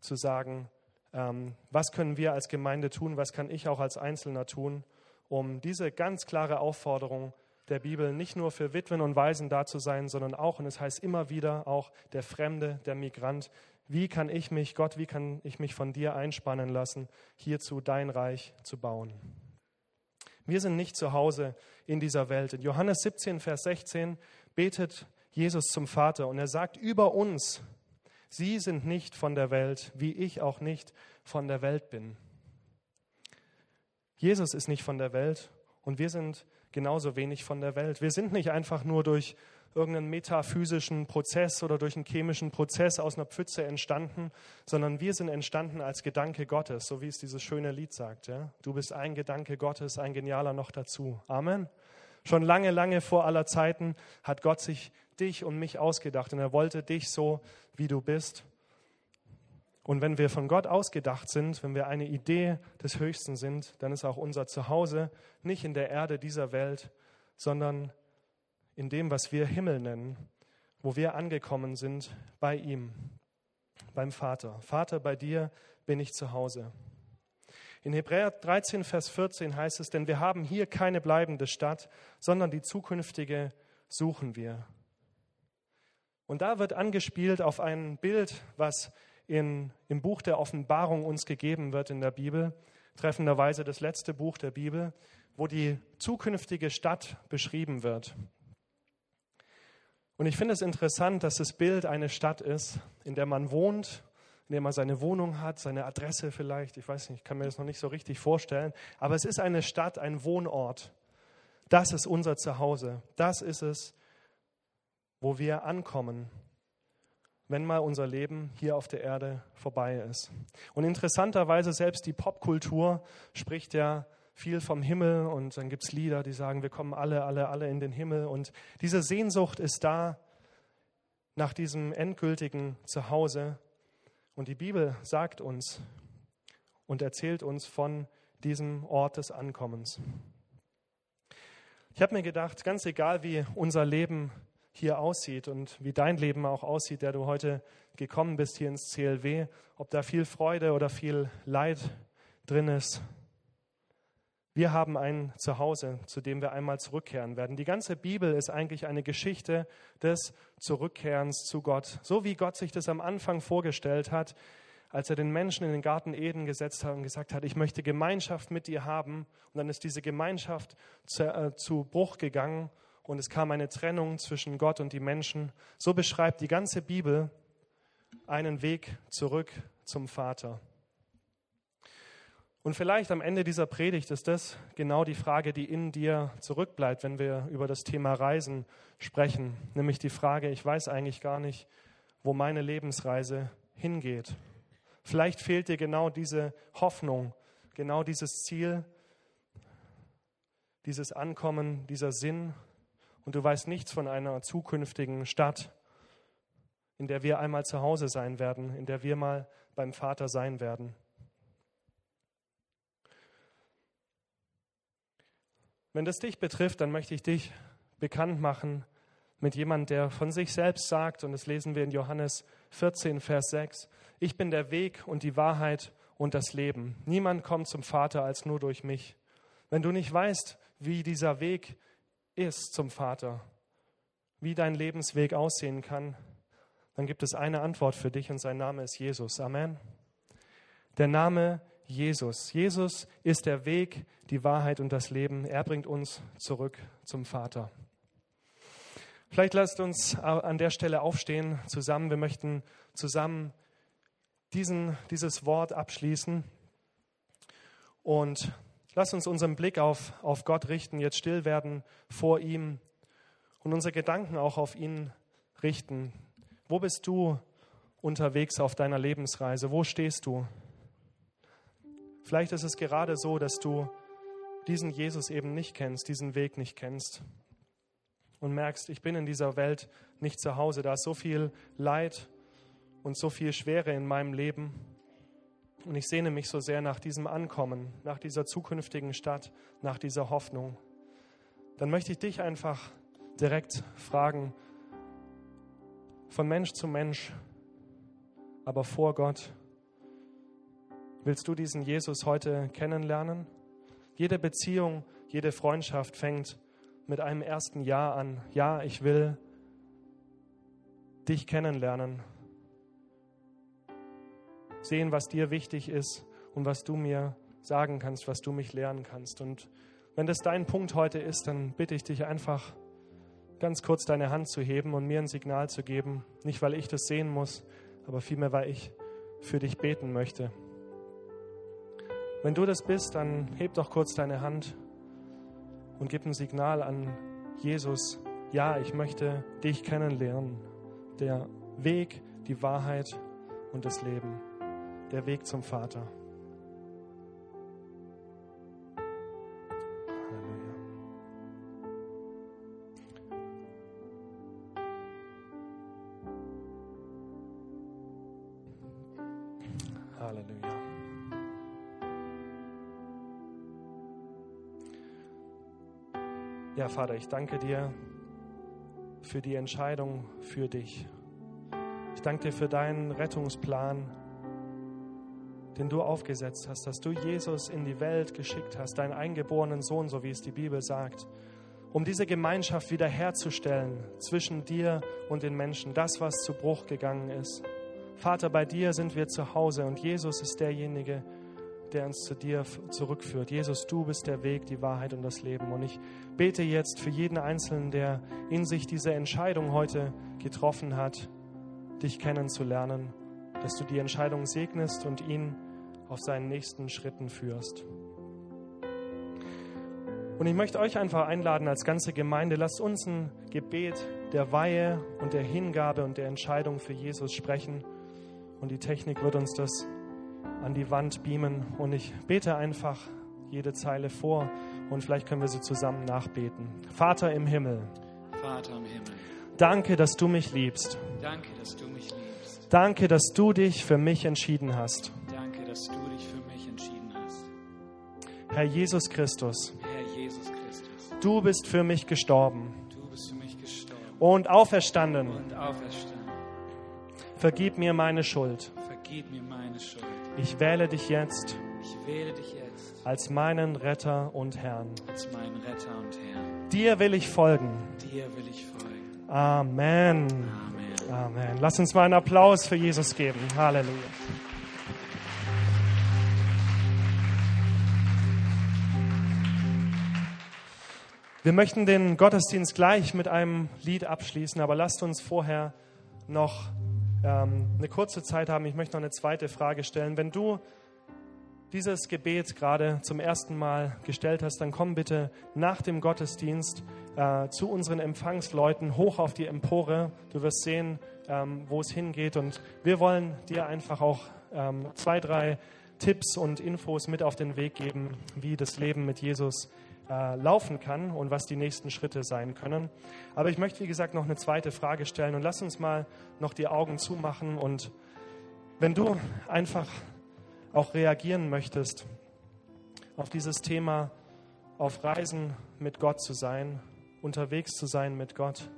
zu sagen, ähm, was können wir als Gemeinde tun, was kann ich auch als Einzelner tun, um diese ganz klare Aufforderung der Bibel nicht nur für Witwen und Waisen da zu sein, sondern auch, und es heißt immer wieder, auch der Fremde, der Migrant. Wie kann ich mich, Gott, wie kann ich mich von dir einspannen lassen, hierzu dein Reich zu bauen? Wir sind nicht zu Hause in dieser Welt. In Johannes 17, Vers 16 betet Jesus zum Vater und er sagt über uns, Sie sind nicht von der Welt, wie ich auch nicht von der Welt bin. Jesus ist nicht von der Welt und wir sind genauso wenig von der Welt. Wir sind nicht einfach nur durch irgendeinen metaphysischen Prozess oder durch einen chemischen Prozess aus einer Pfütze entstanden, sondern wir sind entstanden als Gedanke Gottes, so wie es dieses schöne Lied sagt. Ja? Du bist ein Gedanke Gottes, ein genialer noch dazu. Amen. Schon lange, lange vor aller Zeiten hat Gott sich dich und mich ausgedacht und er wollte dich so, wie du bist. Und wenn wir von Gott ausgedacht sind, wenn wir eine Idee des Höchsten sind, dann ist auch unser Zuhause nicht in der Erde dieser Welt, sondern in dem, was wir Himmel nennen, wo wir angekommen sind bei ihm, beim Vater. Vater, bei dir bin ich zu Hause. In Hebräer 13, Vers 14 heißt es, denn wir haben hier keine bleibende Stadt, sondern die zukünftige suchen wir. Und da wird angespielt auf ein Bild, was in, im Buch der Offenbarung uns gegeben wird in der Bibel, treffenderweise das letzte Buch der Bibel, wo die zukünftige Stadt beschrieben wird. Und ich finde es interessant, dass das Bild eine Stadt ist, in der man wohnt, in der man seine Wohnung hat, seine Adresse vielleicht, ich weiß nicht, ich kann mir das noch nicht so richtig vorstellen, aber es ist eine Stadt, ein Wohnort. Das ist unser Zuhause. Das ist es, wo wir ankommen, wenn mal unser Leben hier auf der Erde vorbei ist. Und interessanterweise selbst die Popkultur spricht ja viel vom Himmel und dann gibt es Lieder, die sagen, wir kommen alle, alle, alle in den Himmel. Und diese Sehnsucht ist da nach diesem endgültigen Zuhause. Und die Bibel sagt uns und erzählt uns von diesem Ort des Ankommens. Ich habe mir gedacht, ganz egal wie unser Leben hier aussieht und wie dein Leben auch aussieht, der du heute gekommen bist hier ins CLW, ob da viel Freude oder viel Leid drin ist. Wir haben ein Zuhause, zu dem wir einmal zurückkehren werden. Die ganze Bibel ist eigentlich eine Geschichte des Zurückkehrens zu Gott. So wie Gott sich das am Anfang vorgestellt hat, als er den Menschen in den Garten Eden gesetzt hat und gesagt hat, ich möchte Gemeinschaft mit dir haben. Und dann ist diese Gemeinschaft zu, äh, zu Bruch gegangen und es kam eine Trennung zwischen Gott und die Menschen. So beschreibt die ganze Bibel einen Weg zurück zum Vater. Und vielleicht am Ende dieser Predigt ist das genau die Frage, die in dir zurückbleibt, wenn wir über das Thema Reisen sprechen. Nämlich die Frage, ich weiß eigentlich gar nicht, wo meine Lebensreise hingeht. Vielleicht fehlt dir genau diese Hoffnung, genau dieses Ziel, dieses Ankommen, dieser Sinn, und du weißt nichts von einer zukünftigen Stadt, in der wir einmal zu Hause sein werden, in der wir mal beim Vater sein werden. Wenn das dich betrifft, dann möchte ich dich bekannt machen mit jemandem, der von sich selbst sagt, und das lesen wir in Johannes 14, Vers 6, ich bin der Weg und die Wahrheit und das Leben. Niemand kommt zum Vater als nur durch mich. Wenn du nicht weißt, wie dieser Weg ist zum Vater, wie dein Lebensweg aussehen kann, dann gibt es eine Antwort für dich und sein Name ist Jesus. Amen. Der Name Jesus. Jesus ist der Weg, die Wahrheit und das Leben. Er bringt uns zurück zum Vater. Vielleicht lasst uns an der Stelle aufstehen zusammen. Wir möchten zusammen diesen, dieses Wort abschließen. Und lasst uns unseren Blick auf, auf Gott richten, jetzt still werden vor ihm und unsere Gedanken auch auf ihn richten. Wo bist du unterwegs auf deiner Lebensreise? Wo stehst du? Vielleicht ist es gerade so, dass du diesen Jesus eben nicht kennst, diesen Weg nicht kennst und merkst, ich bin in dieser Welt nicht zu Hause. Da ist so viel Leid und so viel Schwere in meinem Leben. Und ich sehne mich so sehr nach diesem Ankommen, nach dieser zukünftigen Stadt, nach dieser Hoffnung. Dann möchte ich dich einfach direkt fragen, von Mensch zu Mensch, aber vor Gott, willst du diesen Jesus heute kennenlernen? Jede Beziehung, jede Freundschaft fängt mit einem ersten Ja an. Ja, ich will dich kennenlernen. Sehen, was dir wichtig ist und was du mir sagen kannst, was du mich lernen kannst. Und wenn das dein Punkt heute ist, dann bitte ich dich einfach ganz kurz deine Hand zu heben und mir ein Signal zu geben. Nicht, weil ich das sehen muss, aber vielmehr, weil ich für dich beten möchte. Wenn du das bist, dann heb doch kurz deine Hand und gib ein Signal an Jesus. Ja, ich möchte dich kennenlernen. Der Weg, die Wahrheit und das Leben. Der Weg zum Vater. Ja, Vater, ich danke dir für die Entscheidung für dich. Ich danke dir für deinen Rettungsplan, den du aufgesetzt hast, dass du Jesus in die Welt geschickt hast, deinen eingeborenen Sohn, so wie es die Bibel sagt, um diese Gemeinschaft wiederherzustellen zwischen dir und den Menschen, das, was zu Bruch gegangen ist. Vater, bei dir sind wir zu Hause und Jesus ist derjenige, der uns zu dir zurückführt. Jesus, du bist der Weg, die Wahrheit und das Leben. Und ich bete jetzt für jeden Einzelnen, der in sich diese Entscheidung heute getroffen hat, dich kennenzulernen, dass du die Entscheidung segnest und ihn auf seinen nächsten Schritten führst. Und ich möchte euch einfach einladen als ganze Gemeinde, lasst uns ein Gebet der Weihe und der Hingabe und der Entscheidung für Jesus sprechen. Und die Technik wird uns das an die Wand beamen. Und ich bete einfach jede Zeile vor und vielleicht können wir sie zusammen nachbeten. Vater im Himmel. Vater im Himmel. Danke, dass du mich liebst. Danke, dass du mich liebst. Danke, dass du dich für mich entschieden hast. Danke, dass du dich für mich entschieden hast. Herr Jesus Christus. Herr Jesus Christus. Du bist für mich gestorben. Du bist für mich gestorben. Und auferstanden. Und auferstanden. Vergib mir meine Schuld. Vergib mir meine Schuld. Ich wähle dich jetzt. Ich wähle dich jetzt als meinen Retter und Herrn. als meinen Retter und Herrn. Dir will ich folgen. Dir will ich folgen. Amen. Amen. Amen. Lass uns mal einen Applaus für Jesus geben. Halleluja. Wir möchten den Gottesdienst gleich mit einem Lied abschließen, aber lasst uns vorher noch ähm, eine kurze Zeit haben. Ich möchte noch eine zweite Frage stellen. Wenn du dieses Gebet gerade zum ersten Mal gestellt hast, dann komm bitte nach dem Gottesdienst äh, zu unseren Empfangsleuten hoch auf die Empore. Du wirst sehen, ähm, wo es hingeht. Und wir wollen dir einfach auch ähm, zwei, drei Tipps und Infos mit auf den Weg geben, wie das Leben mit Jesus äh, laufen kann und was die nächsten Schritte sein können. Aber ich möchte, wie gesagt, noch eine zweite Frage stellen und lass uns mal noch die Augen zumachen. Und wenn du einfach auch reagieren möchtest auf dieses Thema, auf Reisen mit Gott zu sein, unterwegs zu sein mit Gott,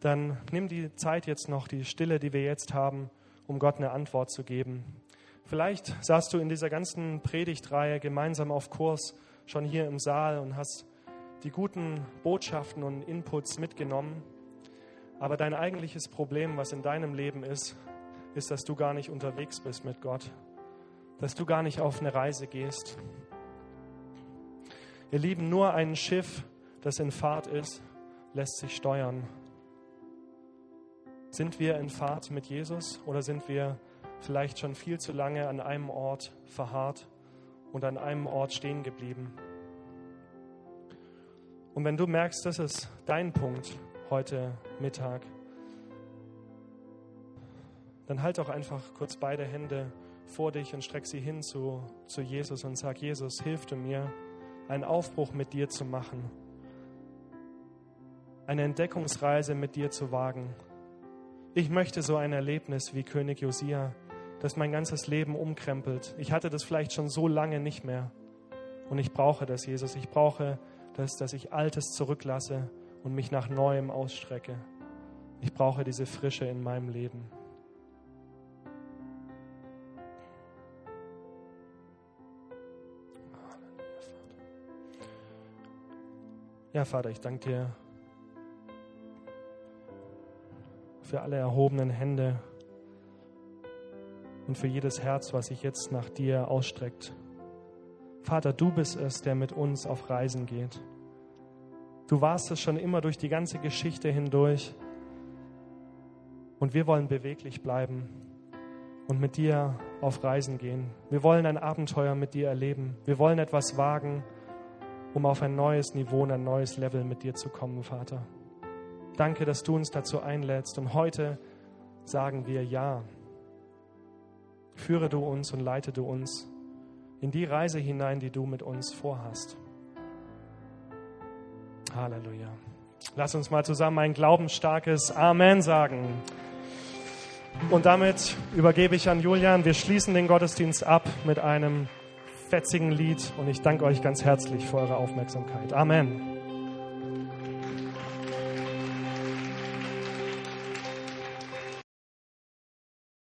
dann nimm die Zeit jetzt noch, die Stille, die wir jetzt haben, um Gott eine Antwort zu geben. Vielleicht saßt du in dieser ganzen Predigtreihe gemeinsam auf Kurs schon hier im Saal und hast die guten Botschaften und Inputs mitgenommen. Aber dein eigentliches Problem, was in deinem Leben ist, ist, dass du gar nicht unterwegs bist mit Gott, dass du gar nicht auf eine Reise gehst. Ihr Lieben, nur ein Schiff, das in Fahrt ist, lässt sich steuern. Sind wir in Fahrt mit Jesus oder sind wir vielleicht schon viel zu lange an einem Ort verharrt und an einem Ort stehen geblieben? Und wenn du merkst, das ist dein Punkt heute Mittag, dann halt auch einfach kurz beide Hände vor dich und streck sie hin zu, zu Jesus und sag, Jesus, hilf du mir, einen Aufbruch mit dir zu machen, eine Entdeckungsreise mit dir zu wagen. Ich möchte so ein Erlebnis wie König Josia, das mein ganzes Leben umkrempelt. Ich hatte das vielleicht schon so lange nicht mehr. Und ich brauche das, Jesus. Ich brauche das, dass ich Altes zurücklasse und mich nach Neuem ausstrecke. Ich brauche diese Frische in meinem Leben. Ja, Vater, ich danke dir für alle erhobenen Hände und für jedes Herz, was sich jetzt nach dir ausstreckt. Vater, du bist es, der mit uns auf Reisen geht. Du warst es schon immer durch die ganze Geschichte hindurch. Und wir wollen beweglich bleiben und mit dir auf Reisen gehen. Wir wollen ein Abenteuer mit dir erleben. Wir wollen etwas wagen, um auf ein neues Niveau und ein neues Level mit dir zu kommen, Vater. Danke, dass du uns dazu einlädst. Und heute sagen wir Ja. Führe du uns und leite du uns in die Reise hinein, die du mit uns vorhast. Halleluja. Lass uns mal zusammen ein glaubensstarkes Amen sagen. Und damit übergebe ich an Julian. Wir schließen den Gottesdienst ab mit einem fetzigen Lied und ich danke euch ganz herzlich für eure Aufmerksamkeit. Amen.